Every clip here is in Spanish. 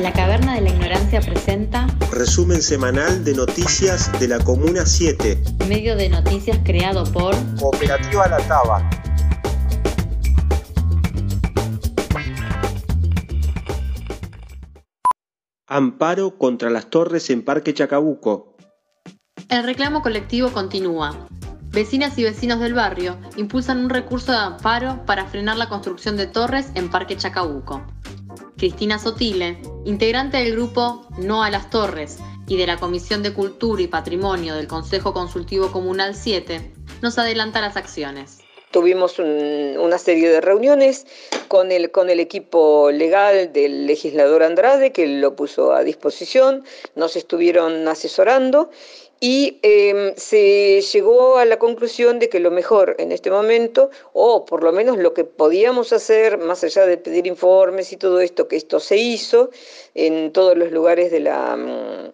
La Caverna de la Ignorancia presenta Resumen semanal de noticias de la Comuna 7. medio de noticias creado por Cooperativa La Taba. Amparo contra las torres en Parque Chacabuco. El reclamo colectivo continúa. Vecinas y vecinos del barrio impulsan un recurso de amparo para frenar la construcción de torres en Parque Chacabuco. Cristina Sotile, integrante del grupo No a las Torres y de la Comisión de Cultura y Patrimonio del Consejo Consultivo Comunal 7, nos adelanta las acciones. Tuvimos un- una serie de reuniones con el, con el equipo legal del legislador Andrade, que lo puso a disposición, nos estuvieron asesorando y eh, se llegó a la conclusión de que lo mejor en este momento, o por lo menos lo que podíamos hacer, más allá de pedir informes y todo esto, que esto se hizo en todos los lugares de la...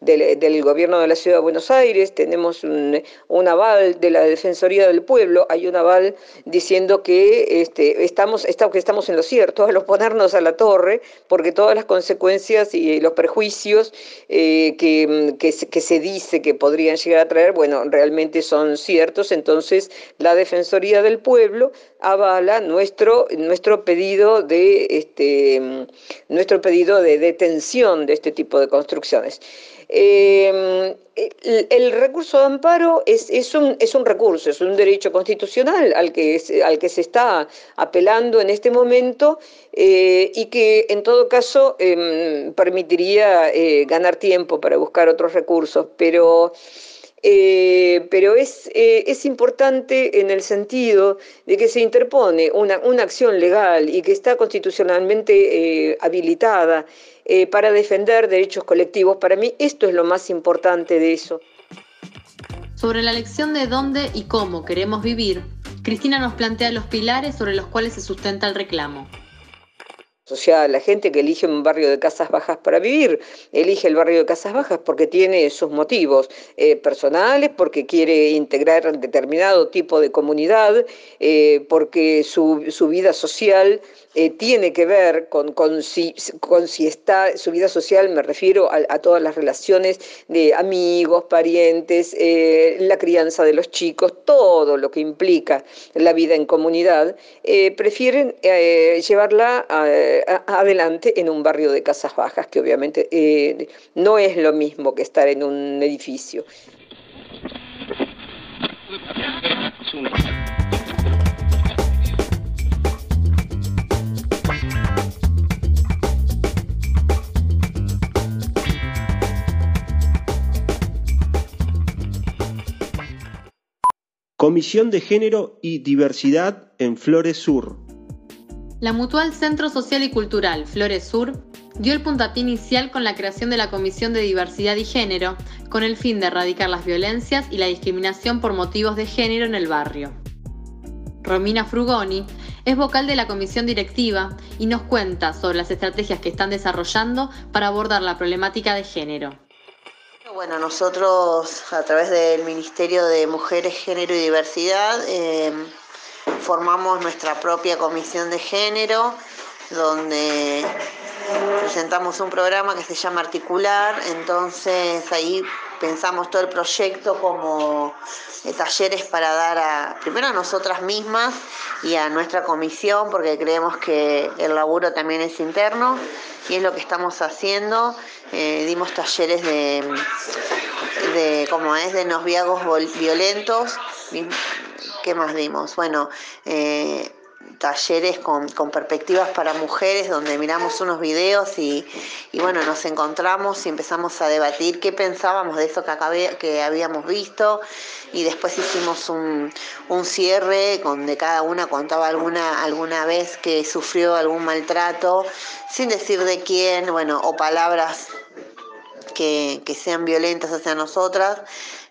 del, gobierno de la ciudad de Buenos Aires, tenemos un, aval de la Defensoría del Pueblo, hay un aval diciendo que este, estamos, que estamos en lo cierto al oponernos a la torre, porque todas las consecuencias y los prejuicios eh, que, que que se dice que podrían llegar a traer, bueno, realmente son ciertos, entonces la Defensoría del Pueblo avala nuestro, nuestro pedido de este, nuestro pedido de detención de este tipo de construcciones. Eh, el, recurso de amparo es, es, un, es un recurso, es un derecho constitucional al que, al que se está apelando en este momento eh, y que en todo caso eh, permitiría eh, ganar tiempo para buscar otros recursos, pero eh, pero es, eh, es importante en el sentido de que se interpone una, una acción legal y que está constitucionalmente eh, habilitada para defender derechos colectivos. Para mí esto es lo más importante de eso. Sobre la elección de dónde y cómo queremos vivir, Cristina nos plantea los pilares sobre los cuales se sustenta el reclamo. O sea, la gente que elige un barrio de casas bajas para vivir, elige el barrio de casas bajas porque tiene sus motivos eh, personales, porque quiere integrar determinado tipo de comunidad, eh, porque su, su vida social eh, tiene que ver con, con, si, con si está, su vida social me refiero a, a todas las relaciones de amigos, parientes, la crianza de los chicos, todo lo que implica la vida en comunidad, prefieren llevarla a, adelante en un barrio de casas bajas, que obviamente eh, no es lo mismo que estar en un edificio. Comisión de Género y Diversidad en Flores Sur. La Mutual Centro Social y Cultural Flores Sur dio el puntapié inicial con la creación de la Comisión de Diversidad y Género, con el fin de erradicar las violencias y la discriminación por motivos de género en el barrio. Romina Frugoni es vocal de la comisión directiva y nos cuenta sobre las estrategias que están desarrollando para abordar la problemática de género. Bueno, nosotros a través del Ministerio de Mujeres, Género y Diversidad eh, formamos nuestra propia comisión de género, donde presentamos un programa que se llama Articular, entonces ahí pensamos todo el proyecto como eh, talleres para dar a, primero a nosotras mismas y a nuestra comisión, porque creemos que el laburo también es interno y es lo que estamos haciendo. Eh, dimos talleres de, de como es, de noviazgos violentos. ¿Qué más dimos? Bueno, eh, talleres con, con perspectivas para mujeres donde miramos unos videos y, y bueno, nos encontramos y empezamos a debatir qué pensábamos de eso que, acabé, que habíamos visto y después hicimos un, un cierre donde cada una contaba alguna, alguna vez que sufrió algún maltrato, sin decir de quién, bueno, o palabras que, que sean violentas hacia nosotras,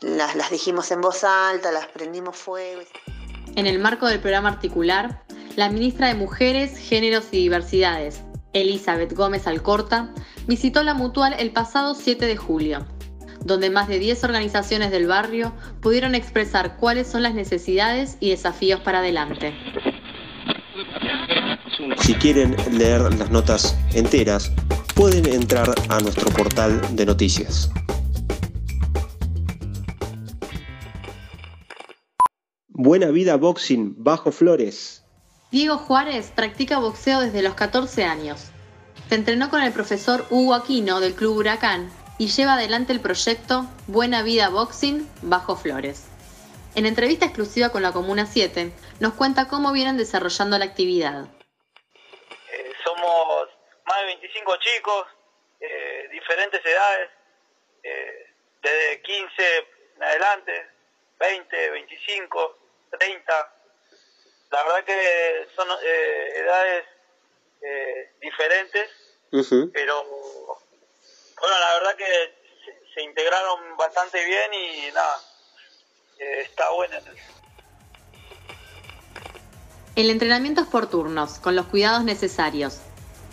las, las dijimos en voz alta, las prendimos fuego. En el marco del programa articular, la ministra de Mujeres, Géneros y Diversidades, Elizabeth Gómez Alcorta, visitó la Mutual el pasado 7 de julio, donde más de 10 organizaciones del barrio pudieron expresar cuáles son las necesidades y desafíos para adelante. Si quieren leer las notas enteras, pueden entrar a nuestro portal de noticias. Buena Vida Boxing, Bajo Flores. Diego Juárez practica boxeo desde los 14 años. Se entrenó con el profesor Hugo Aquino del Club Huracán y lleva adelante el proyecto Buena Vida Boxing, Bajo Flores. En entrevista exclusiva con la Comuna 7, nos cuenta cómo vienen desarrollando la actividad. Eh, somos más de 25 chicos, eh, diferentes edades, eh, desde 15 en adelante, 20, 25, 30. La verdad que son eh, edades eh, diferentes, pero bueno, la verdad que se, integraron bastante bien y nada, eh, está bueno. El entrenamiento es por turnos, con los cuidados necesarios.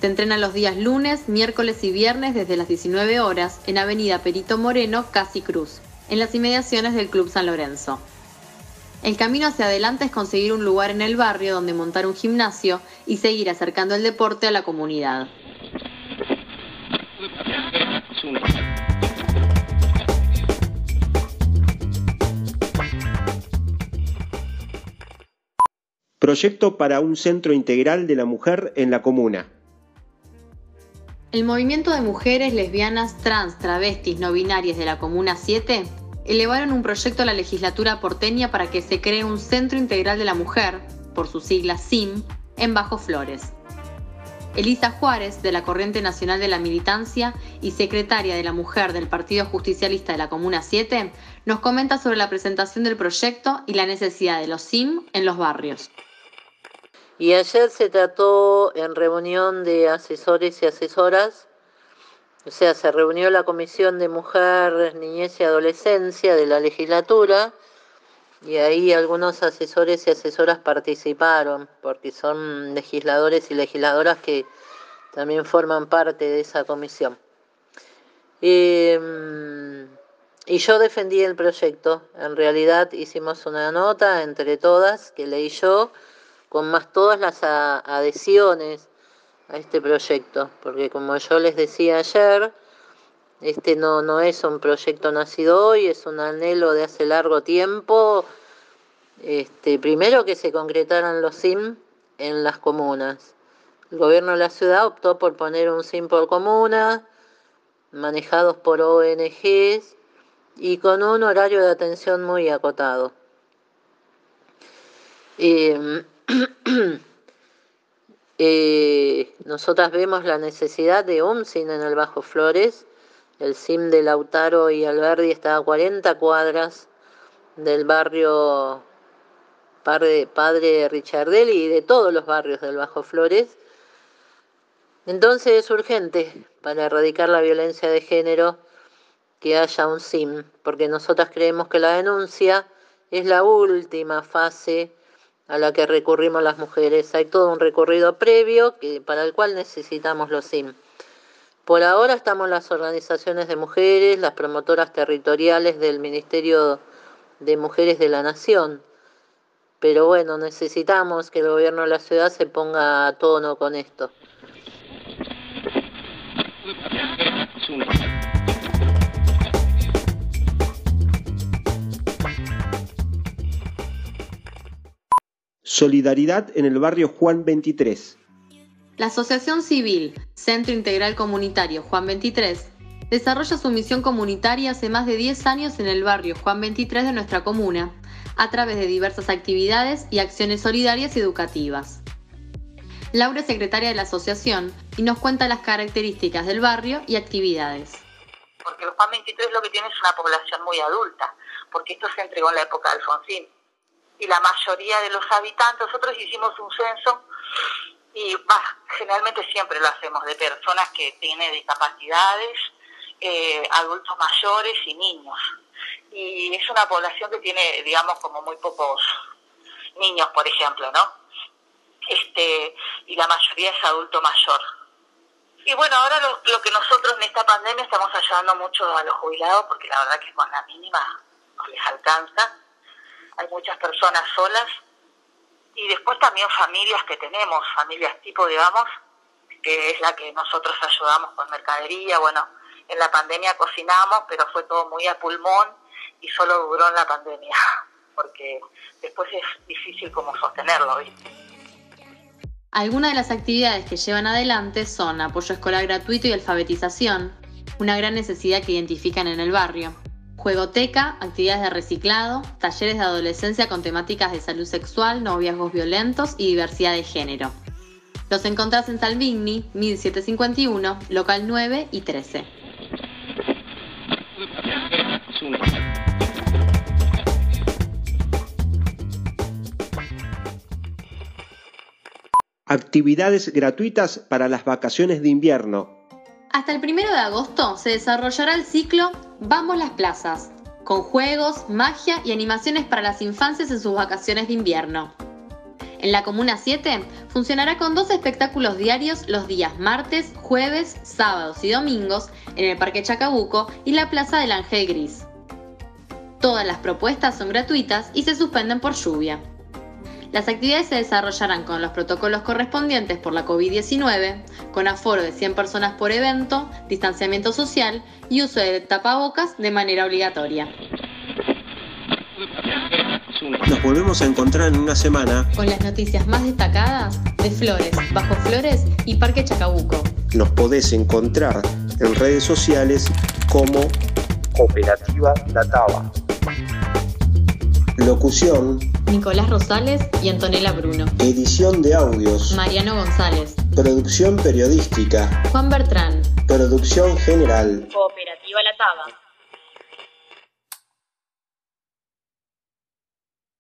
Se entrena los días lunes, miércoles y viernes desde las 19 horas en Avenida Perito Moreno, Casi Cruz, en las inmediaciones del Club San Lorenzo. El camino hacia adelante es conseguir un lugar en el barrio donde montar un gimnasio y seguir acercando el deporte a la comunidad. Proyecto para un centro integral de la mujer en la comuna. El movimiento de mujeres lesbianas, trans, travestis, no binarias de la Comuna 7 elevaron un proyecto a la legislatura porteña para que se cree un Centro Integral de la Mujer, por sus siglas SIM, en Bajo Flores. Elisa Juárez, de la Corriente Nacional de la Militancia y secretaria de la Mujer del Partido Justicialista de la Comuna 7, nos comenta sobre la presentación del proyecto y la necesidad de los SIM en los barrios. Y ayer se trató en reunión de asesores y asesoras o sea, se reunió la Comisión de Mujer, Niñez y Adolescencia de la legislatura y ahí algunos asesores y asesoras participaron, porque son legisladores y legisladoras que también forman parte de esa comisión. Em, y yo defendí el proyecto. En realidad hicimos una nota entre todas que leí yo, con más todas las adhesiones a este proyecto, porque como yo les decía ayer, este no, no es un proyecto nacido hoy, es un anhelo de hace largo tiempo. Este, primero que se concretaran los SIM en las comunas. El gobierno de la ciudad optó por poner un SIM por comuna, manejados por ONGs y con un horario de atención muy acotado. Eh, Eh, nosotras vemos la necesidad de un SIM en el Bajo Flores. El SIM de Lautaro y Alberdi está a 40 cuadras del barrio Padre, Padre Richardelli y de todos los barrios del Bajo Flores. Entonces es urgente para erradicar la violencia de género que haya un SIM, porque nosotras creemos que la denuncia es la última fase a la que recurrimos las mujeres. Hay todo un recorrido previo que, para el cual necesitamos los SIM. Por ahora estamos las organizaciones de mujeres, las promotoras territoriales del Ministerio de Mujeres de la Nación. Pero bueno, necesitamos que el gobierno de la ciudad se ponga a tono con esto. Solidaridad en el barrio Juan 23. La Asociación Civil Centro Integral Comunitario Juan 23 desarrolla su misión comunitaria hace más de 10 años en el barrio Juan 23 de nuestra comuna, a través de diversas actividades y acciones solidarias y educativas. Laura es secretaria de la asociación y nos cuenta las características del barrio y actividades. Porque el Juan 23 lo que tiene es una población muy adulta, porque esto se entregó en la época de Alfonsín y la mayoría de los habitantes, nosotros hicimos un censo y generalmente siempre lo hacemos de personas que tienen discapacidades, eh, adultos mayores y niños. Y es una población que tiene, digamos, como muy pocos niños, por ejemplo, ¿no? Este, y la mayoría es adulto mayor. Y bueno, ahora lo, lo que nosotros en esta pandemia estamos ayudando mucho a los jubilados, porque la verdad que con la mínima no les alcanza hay muchas personas solas y después también familias que tenemos, familias tipo, digamos, que es la que nosotros ayudamos con mercadería, bueno, en la pandemia cocinamos, pero fue todo muy a pulmón y solo duró en la pandemia, porque después es difícil como sostenerlo, ¿viste? Algunas de las actividades que llevan adelante son apoyo escolar gratuito y alfabetización, una gran necesidad que identifican en el barrio. Juegoteca, actividades de reciclado, talleres de adolescencia con temáticas de salud sexual, noviazgos violentos y diversidad de género. Los encontrás en Salvini, 1751, local 9 y 13. Actividades gratuitas para las vacaciones de invierno. Hasta el primero de agosto se desarrollará el ciclo Vamos las plazas, con juegos, magia y animaciones para las infancias en sus vacaciones de invierno. En la Comuna 7 funcionará con dos espectáculos diarios los días martes, jueves, sábados y domingos en el Parque Chacabuco y la Plaza del Ángel Gris. Todas las propuestas son gratuitas y se suspenden por lluvia. Las actividades se desarrollarán con los protocolos correspondientes por la COVID-19, con aforo de 100 personas por evento, distanciamiento social y uso de tapabocas de manera obligatoria. Nos volvemos a encontrar en una semana con las noticias más destacadas de Flores, Bajo Flores y Parque Chacabuco. Nos podés encontrar en redes sociales como Cooperativa La Taba. Locución Nicolás Rosales y Antonella Bruno. Edición de audios Mariano González. Producción periodística Juan Bertrán. Producción general Cooperativa La Taba.